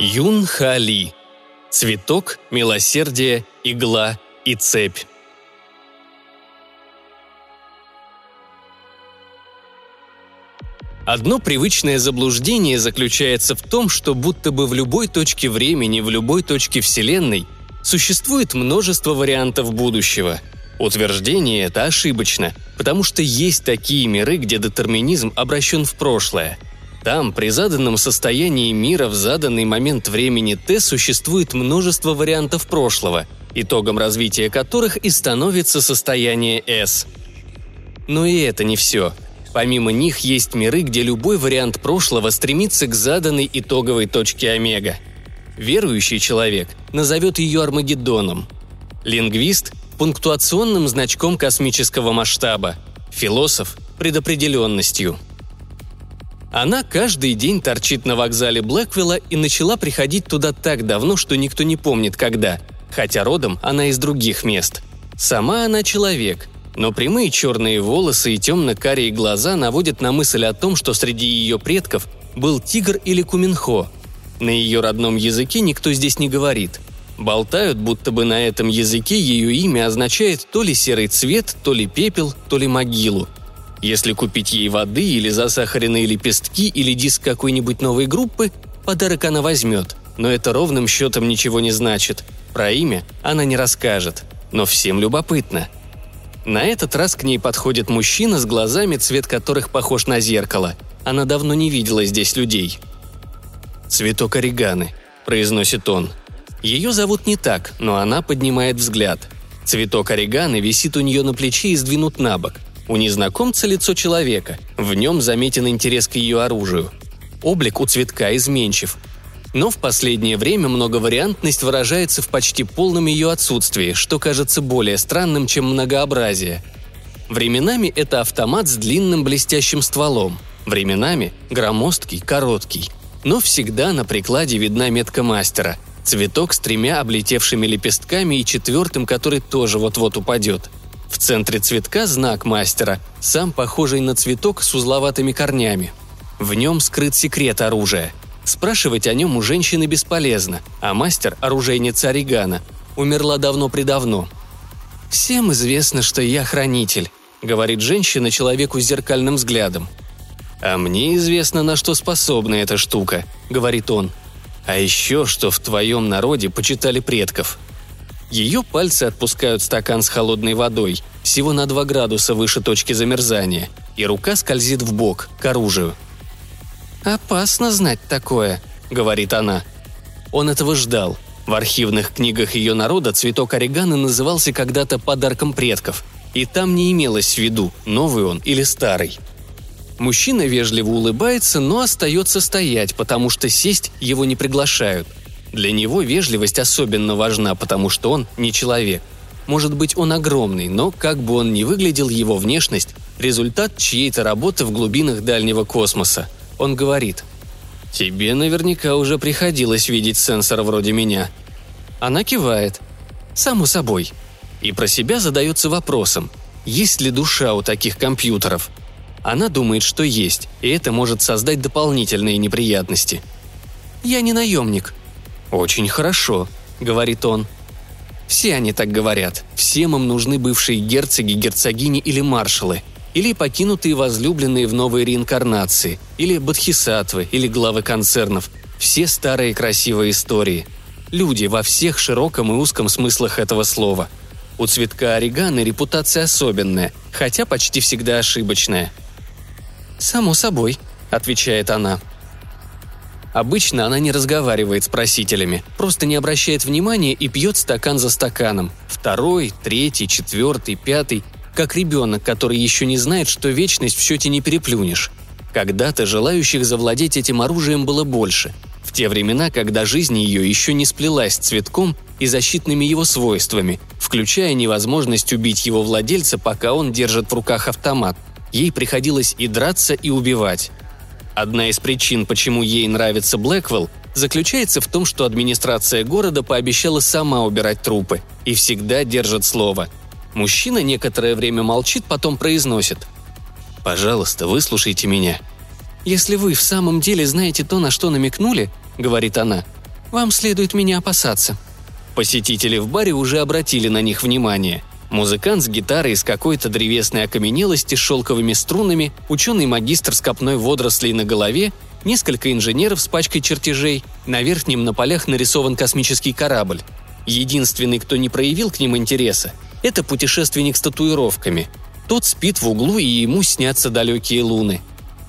Юн Хали. Цветок, милосердие, игла и цепь. Одно привычное заблуждение заключается в том, что будто бы в любой точке времени, в любой точке Вселенной существует множество вариантов будущего. Утверждение это ошибочно, потому что есть такие миры, где детерминизм обращен в прошлое. Там, при заданном состоянии мира в заданный момент времени Т существует множество вариантов прошлого, итогом развития которых и становится состояние S. Но и это не все – Помимо них есть миры, где любой вариант прошлого стремится к заданной итоговой точке омега. Верующий человек назовет ее Армагеддоном. Лингвист – пунктуационным значком космического масштаба. Философ – предопределенностью. Она каждый день торчит на вокзале Блэквилла и начала приходить туда так давно, что никто не помнит когда, хотя родом она из других мест. Сама она человек – но прямые черные волосы и темно-карие глаза наводят на мысль о том, что среди ее предков был тигр или куминхо. На ее родном языке никто здесь не говорит. Болтают, будто бы на этом языке ее имя означает то ли серый цвет, то ли пепел, то ли могилу. Если купить ей воды или засахаренные лепестки или диск какой-нибудь новой группы, подарок она возьмет, но это ровным счетом ничего не значит. Про имя она не расскажет. Но всем любопытно – на этот раз к ней подходит мужчина с глазами, цвет которых похож на зеркало. Она давно не видела здесь людей. «Цветок ореганы», – произносит он. Ее зовут не так, но она поднимает взгляд. Цветок ореганы висит у нее на плече и сдвинут на бок. У незнакомца лицо человека. В нем заметен интерес к ее оружию. Облик у цветка изменчив. Но в последнее время многовариантность выражается в почти полном ее отсутствии, что кажется более странным, чем многообразие. Временами это автомат с длинным блестящим стволом, временами громоздкий, короткий. Но всегда на прикладе видна метка мастера – цветок с тремя облетевшими лепестками и четвертым, который тоже вот-вот упадет. В центре цветка знак мастера, сам похожий на цветок с узловатыми корнями. В нем скрыт секрет оружия – Спрашивать о нем у женщины бесполезно, а мастер, оружейница Орегана, умерла давно-предавно. «Всем известно, что я хранитель», — говорит женщина человеку с зеркальным взглядом. «А мне известно, на что способна эта штука», — говорит он. «А еще, что в твоем народе почитали предков». Ее пальцы отпускают стакан с холодной водой, всего на 2 градуса выше точки замерзания, и рука скользит в бок, к оружию — «Опасно знать такое», — говорит она. Он этого ждал. В архивных книгах ее народа цветок орегано назывался когда-то подарком предков, и там не имелось в виду, новый он или старый. Мужчина вежливо улыбается, но остается стоять, потому что сесть его не приглашают. Для него вежливость особенно важна, потому что он не человек. Может быть, он огромный, но как бы он ни выглядел, его внешность – результат чьей-то работы в глубинах дальнего космоса – он говорит. «Тебе наверняка уже приходилось видеть сенсор вроде меня». Она кивает. «Само собой». И про себя задается вопросом, есть ли душа у таких компьютеров. Она думает, что есть, и это может создать дополнительные неприятности. «Я не наемник». «Очень хорошо», — говорит он. Все они так говорят. Всем им нужны бывшие герцоги, герцогини или маршалы – или покинутые возлюбленные в новой реинкарнации, или бодхисаттвы, или главы концернов. Все старые красивые истории. Люди во всех широком и узком смыслах этого слова. У цветка орегано репутация особенная, хотя почти всегда ошибочная. «Само собой», — отвечает она. Обычно она не разговаривает с просителями, просто не обращает внимания и пьет стакан за стаканом. Второй, третий, четвертый, пятый — как ребенок, который еще не знает, что вечность в счете не переплюнешь. Когда-то желающих завладеть этим оружием было больше. В те времена, когда жизнь ее еще не сплелась цветком и защитными его свойствами, включая невозможность убить его владельца, пока он держит в руках автомат. Ей приходилось и драться, и убивать. Одна из причин, почему ей нравится Блэквелл, заключается в том, что администрация города пообещала сама убирать трупы и всегда держит слово – Мужчина некоторое время молчит, потом произносит. «Пожалуйста, выслушайте меня». «Если вы в самом деле знаете то, на что намекнули», — говорит она, Вам следует меня опасаться». Посетители в баре уже обратили на них внимание. Музыкант с гитарой из какой-то древесной окаменелости с шелковыми струнами, ученый-магистр с копной водорослей на голове, несколько инженеров с пачкой чертежей, на верхнем на полях нарисован космический корабль. Единственный, кто не проявил к ним интереса, это путешественник с татуировками. Тот спит в углу, и ему снятся далекие луны.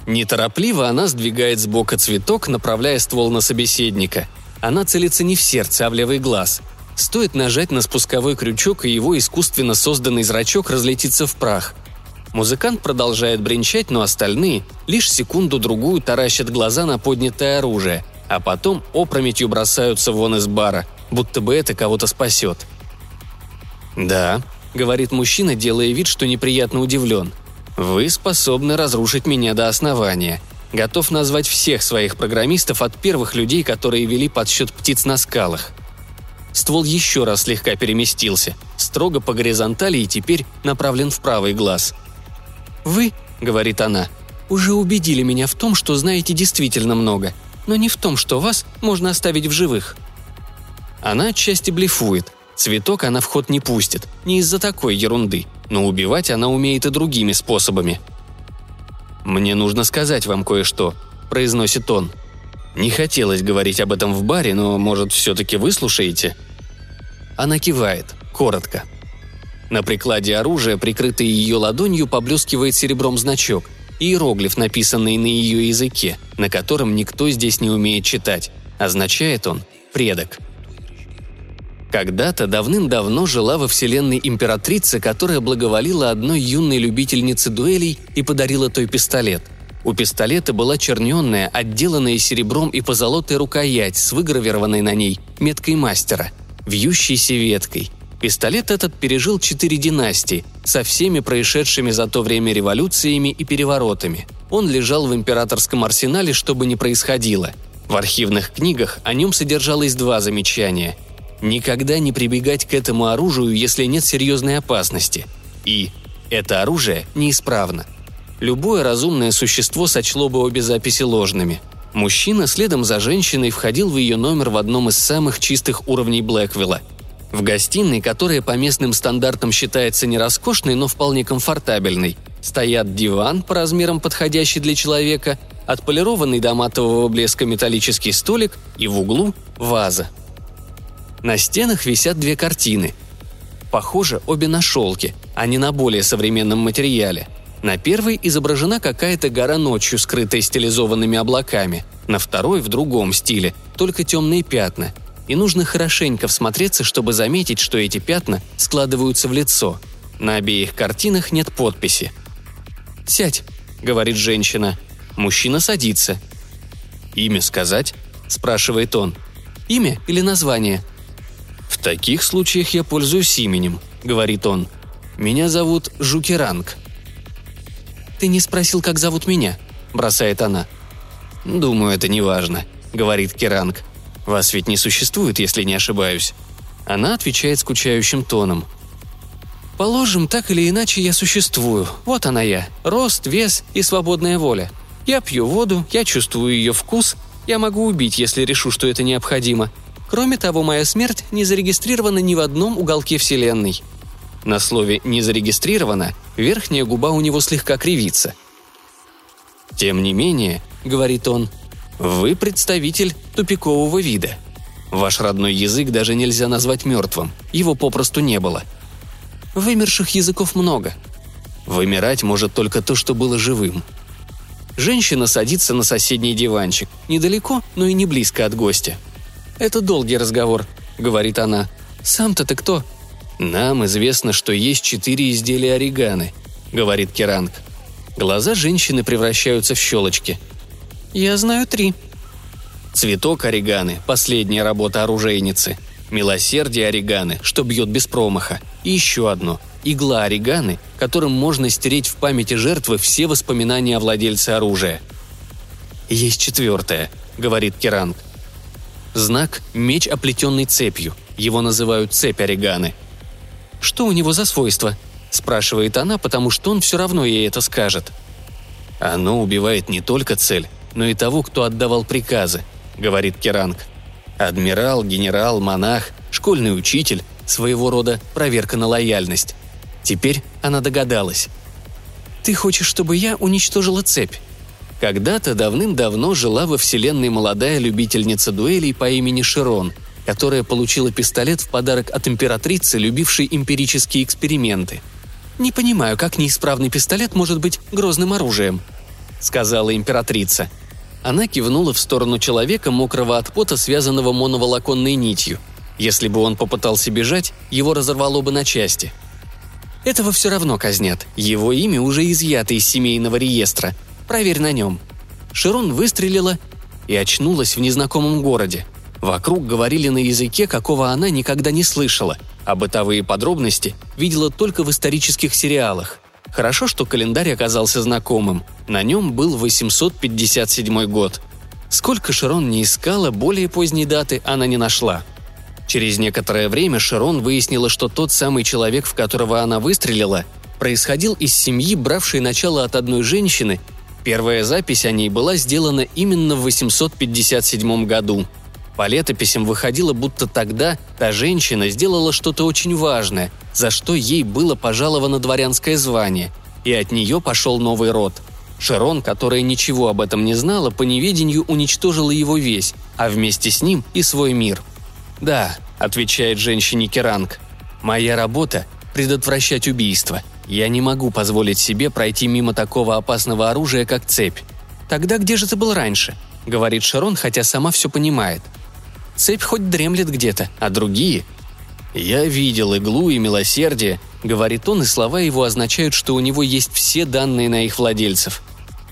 Неторопливо она сдвигает с бока цветок, направляя ствол на собеседника. Она целится не в сердце, а в левый глаз. Стоит нажать на спусковой крючок, и его искусственно созданный зрачок разлетится в прах. Музыкант продолжает бренчать, но остальные лишь секунду-другую таращат глаза на поднятое оружие, а потом опрометью бросаются вон из бара, будто бы это кого-то спасет. «Да», — говорит мужчина, делая вид, что неприятно удивлен. «Вы способны разрушить меня до основания. Готов назвать всех своих программистов от первых людей, которые вели подсчет птиц на скалах. Ствол еще раз слегка переместился, строго по горизонтали и теперь направлен в правый глаз. «Вы», — говорит она, — «уже убедили меня в том, что знаете действительно много, но не в том, что вас можно оставить в живых». Она отчасти блефует. Цветок она в ход не пустит, не из-за такой ерунды, но убивать она умеет и другими способами. «Мне нужно сказать вам кое-что», — произносит он. Не хотелось говорить об этом в баре, но, может, все-таки выслушаете?» Она кивает, коротко. На прикладе оружия, прикрытый ее ладонью, поблескивает серебром значок, иероглиф, написанный на ее языке, на котором никто здесь не умеет читать. Означает он «предок». Когда-то давным-давно жила во вселенной императрица, которая благоволила одной юной любительнице дуэлей и подарила той пистолет – у пистолета была черненная, отделанная серебром и позолотой рукоять с выгравированной на ней меткой мастера, вьющейся веткой. Пистолет этот пережил четыре династии, со всеми происшедшими за то время революциями и переворотами. Он лежал в императорском арсенале, чтобы не происходило. В архивных книгах о нем содержалось два замечания. Никогда не прибегать к этому оружию, если нет серьезной опасности. И это оружие неисправно – любое разумное существо сочло бы обе записи ложными. Мужчина следом за женщиной входил в ее номер в одном из самых чистых уровней Блэквилла. В гостиной, которая по местным стандартам считается не роскошной, но вполне комфортабельной, стоят диван по размерам подходящий для человека, отполированный до матового блеска металлический столик и в углу – ваза. На стенах висят две картины. Похоже, обе на шелке, а не на более современном материале – на первой изображена какая-то гора ночью, скрытая стилизованными облаками. На второй в другом стиле, только темные пятна. И нужно хорошенько всмотреться, чтобы заметить, что эти пятна складываются в лицо. На обеих картинах нет подписи. «Сядь», — говорит женщина. Мужчина садится. «Имя сказать?» – спрашивает он. «Имя или название?» «В таких случаях я пользуюсь именем», – говорит он. «Меня зовут Жукеранг». «Ты не спросил, как зовут меня?» – бросает она. «Думаю, это не важно», – говорит Керанг. «Вас ведь не существует, если не ошибаюсь». Она отвечает скучающим тоном. «Положим, так или иначе я существую. Вот она я. Рост, вес и свободная воля. Я пью воду, я чувствую ее вкус, я могу убить, если решу, что это необходимо. Кроме того, моя смерть не зарегистрирована ни в одном уголке Вселенной. На слове «не зарегистрировано» верхняя губа у него слегка кривится. «Тем не менее», — говорит он, — «вы представитель тупикового вида. Ваш родной язык даже нельзя назвать мертвым, его попросту не было. Вымерших языков много. Вымирать может только то, что было живым. Женщина садится на соседний диванчик, недалеко, но и не близко от гостя. «Это долгий разговор», — говорит она. «Сам-то ты кто?» «Нам известно, что есть четыре изделия ориганы», — говорит Керанг. Глаза женщины превращаются в щелочки. «Я знаю три». Цветок ореганы – последняя работа оружейницы. Милосердие ореганы, что бьет без промаха. И еще одно – игла ореганы, которым можно стереть в памяти жертвы все воспоминания о владельце оружия. «Есть четвертое», – говорит Керанг. Знак – меч, оплетенный цепью. Его называют цепь ореганы – что у него за свойство?» – спрашивает она, потому что он все равно ей это скажет. «Оно убивает не только цель, но и того, кто отдавал приказы», – говорит Керанг. Адмирал, генерал, монах, школьный учитель, своего рода проверка на лояльность. Теперь она догадалась. «Ты хочешь, чтобы я уничтожила цепь?» Когда-то давным-давно жила во Вселенной молодая любительница дуэлей по имени Широн, которая получила пистолет в подарок от императрицы, любившей эмпирические эксперименты. «Не понимаю, как неисправный пистолет может быть грозным оружием», — сказала императрица. Она кивнула в сторону человека, мокрого от пота, связанного моноволоконной нитью. Если бы он попытался бежать, его разорвало бы на части. Этого все равно казнят. Его имя уже изъято из семейного реестра. Проверь на нем. Широн выстрелила и очнулась в незнакомом городе. Вокруг говорили на языке, какого она никогда не слышала, а бытовые подробности видела только в исторических сериалах. Хорошо, что календарь оказался знакомым. На нем был 857 год. Сколько Широн не искала, более поздней даты она не нашла – Через некоторое время Широн выяснила, что тот самый человек, в которого она выстрелила, происходил из семьи, бравшей начало от одной женщины. Первая запись о ней была сделана именно в 857 году. По летописям выходило, будто тогда та женщина сделала что-то очень важное, за что ей было пожаловано дворянское звание, и от нее пошел новый род. Широн, которая ничего об этом не знала, по неведению уничтожила его весь, а вместе с ним и свой мир – «Да», — отвечает женщине Керанг. «Моя работа — предотвращать убийство. Я не могу позволить себе пройти мимо такого опасного оружия, как цепь. Тогда где же ты был раньше?» — говорит Шарон, хотя сама все понимает. «Цепь хоть дремлет где-то, а другие...» «Я видел иглу и милосердие», — говорит он, и слова его означают, что у него есть все данные на их владельцев.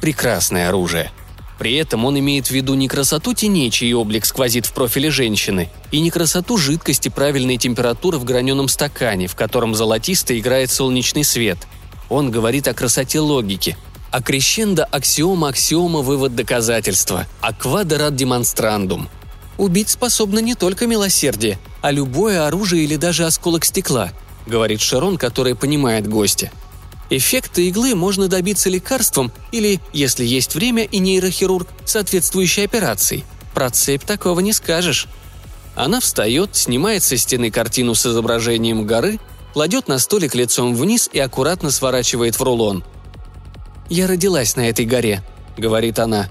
«Прекрасное оружие», при этом он имеет в виду не красоту теней, чей облик сквозит в профиле женщины, и не красоту жидкости правильной температуры в граненом стакане, в котором золотисто играет солнечный свет. Он говорит о красоте логики, а крещендо аксиома аксиома вывод доказательства, аквадерат демонстрандум. Убить способно не только милосердие, а любое оружие или даже осколок стекла, говорит Шарон, который понимает гостя – Эффекта иглы можно добиться лекарством или, если есть время и нейрохирург, соответствующей операцией. Про цепь такого не скажешь. Она встает, снимает со стены картину с изображением горы, кладет на столик лицом вниз и аккуратно сворачивает в рулон. «Я родилась на этой горе», — говорит она.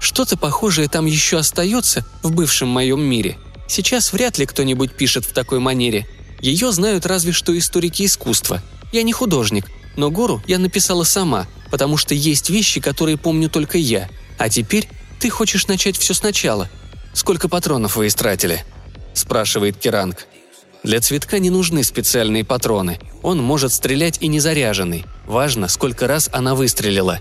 «Что-то похожее там еще остается в бывшем моем мире. Сейчас вряд ли кто-нибудь пишет в такой манере. Ее знают разве что историки искусства. Я не художник, но гору я написала сама, потому что есть вещи, которые помню только я. А теперь ты хочешь начать все сначала. Сколько патронов вы истратили?» – спрашивает Керанг. Для цветка не нужны специальные патроны. Он может стрелять и не заряженный. Важно, сколько раз она выстрелила.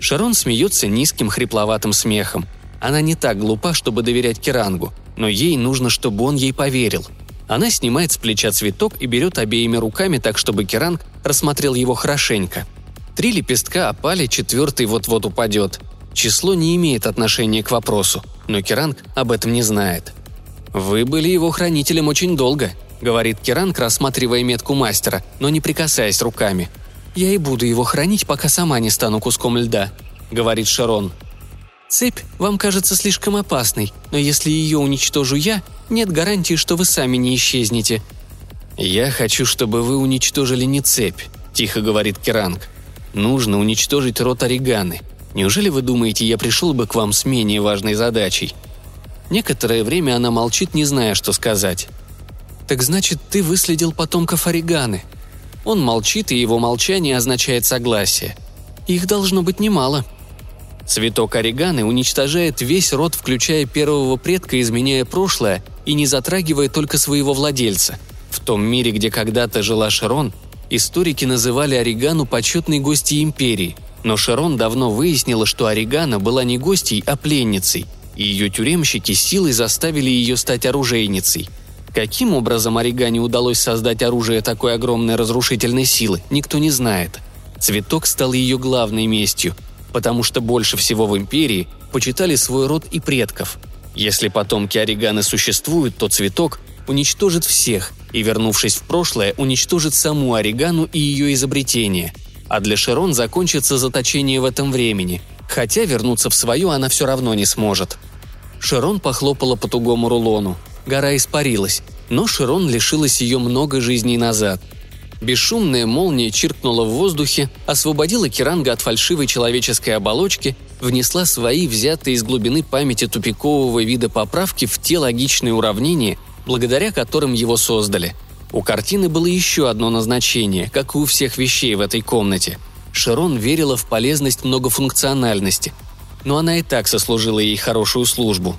Шарон смеется низким хрипловатым смехом. Она не так глупа, чтобы доверять Керангу, но ей нужно, чтобы он ей поверил – она снимает с плеча цветок и берет обеими руками так, чтобы Керанг рассмотрел его хорошенько. Три лепестка опали, четвертый вот-вот упадет. Число не имеет отношения к вопросу, но Керанг об этом не знает. «Вы были его хранителем очень долго», — говорит Керанг, рассматривая метку мастера, но не прикасаясь руками. «Я и буду его хранить, пока сама не стану куском льда», — говорит Шарон. «Цепь вам кажется слишком опасной, но если ее уничтожу я, нет гарантии, что вы сами не исчезнете». «Я хочу, чтобы вы уничтожили не цепь», – тихо говорит Керанг. «Нужно уничтожить рот Ореганы. Неужели вы думаете, я пришел бы к вам с менее важной задачей?» Некоторое время она молчит, не зная, что сказать. «Так значит, ты выследил потомков Ореганы?» Он молчит, и его молчание означает согласие. «Их должно быть немало», Цветок ореганы уничтожает весь род, включая первого предка, изменяя прошлое и не затрагивая только своего владельца. В том мире, где когда-то жила Шарон, историки называли Орегану почетной гостьей империи, но Шарон давно выяснила, что Орегана была не гостьей, а пленницей, и ее тюремщики силой заставили ее стать оружейницей. Каким образом Орегане удалось создать оружие такой огромной разрушительной силы, никто не знает. Цветок стал ее главной местью – потому что больше всего в империи почитали свой род и предков. Если потомки Ореганы существуют, то цветок уничтожит всех и, вернувшись в прошлое, уничтожит саму Орегану и ее изобретение. А для Шерон закончится заточение в этом времени, хотя вернуться в свою она все равно не сможет. Широн похлопала по тугому рулону. Гора испарилась, но Широн лишилась ее много жизней назад. Бесшумная молния чиркнула в воздухе, освободила Керанга от фальшивой человеческой оболочки, внесла свои взятые из глубины памяти тупикового вида поправки в те логичные уравнения, благодаря которым его создали. У картины было еще одно назначение, как и у всех вещей в этой комнате. Широн верила в полезность многофункциональности, но она и так сослужила ей хорошую службу.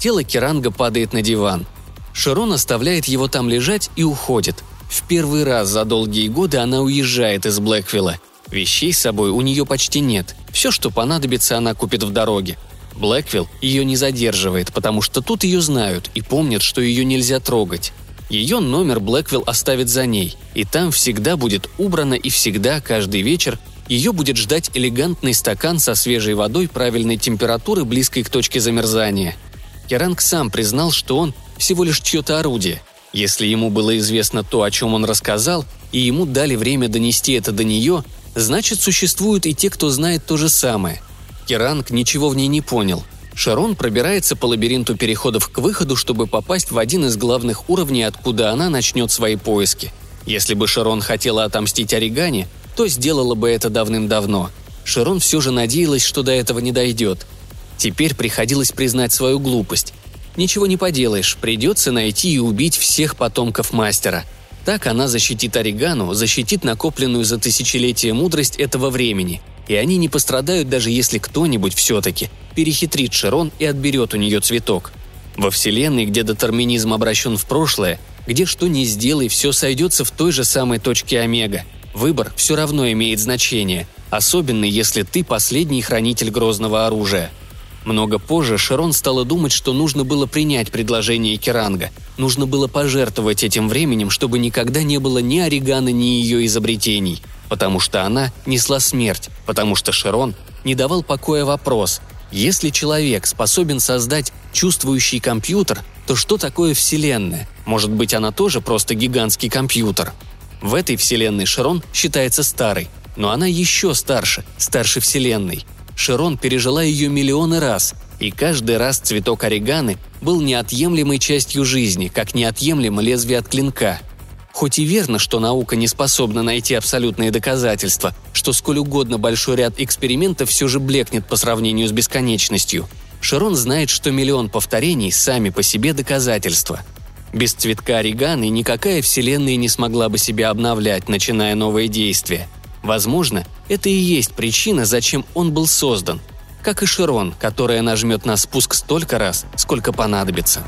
Тело Керанга падает на диван. Широн оставляет его там лежать и уходит. В первый раз за долгие годы она уезжает из Блэквилла. Вещей с собой у нее почти нет. Все, что понадобится, она купит в дороге. Блэквилл ее не задерживает, потому что тут ее знают и помнят, что ее нельзя трогать. Ее номер Блэквилл оставит за ней, и там всегда будет убрано и всегда, каждый вечер, ее будет ждать элегантный стакан со свежей водой правильной температуры, близкой к точке замерзания. Керанг сам признал, что он всего лишь чье-то орудие. Если ему было известно то, о чем он рассказал, и ему дали время донести это до нее, значит, существуют и те, кто знает то же самое. Керанг ничего в ней не понял. Шарон пробирается по лабиринту переходов к выходу, чтобы попасть в один из главных уровней, откуда она начнет свои поиски. Если бы Шарон хотела отомстить Оригане, то сделала бы это давным-давно. Широн все же надеялась, что до этого не дойдет. Теперь приходилось признать свою глупость. Ничего не поделаешь, придется найти и убить всех потомков мастера. Так она защитит Оригану, защитит накопленную за тысячелетия мудрость этого времени. И они не пострадают, даже если кто-нибудь все-таки перехитрит Широн и отберет у нее цветок. Во вселенной, где детерминизм обращен в прошлое, где что ни сделай, все сойдется в той же самой точке Омега – Выбор все равно имеет значение, особенно если ты последний хранитель грозного оружия. Много позже Шерон стала думать, что нужно было принять предложение Керанга. Нужно было пожертвовать этим временем, чтобы никогда не было ни Орегана, ни ее изобретений. Потому что она несла смерть, потому что Шерон не давал покоя вопрос. Если человек способен создать чувствующий компьютер, то что такое Вселенная? Может быть, она тоже просто гигантский компьютер – в этой вселенной Широн считается старой, но она еще старше, старше вселенной. Широн пережила ее миллионы раз, и каждый раз цветок ореганы был неотъемлемой частью жизни, как неотъемлемо лезвие от клинка. Хоть и верно, что наука не способна найти абсолютные доказательства, что сколь угодно большой ряд экспериментов все же блекнет по сравнению с бесконечностью, Широн знает, что миллион повторений сами по себе доказательства – без цветка ореганы никакая вселенная не смогла бы себя обновлять, начиная новые действия. Возможно, это и есть причина, зачем он был создан. Как и Широн, которая нажмет на спуск столько раз, сколько понадобится.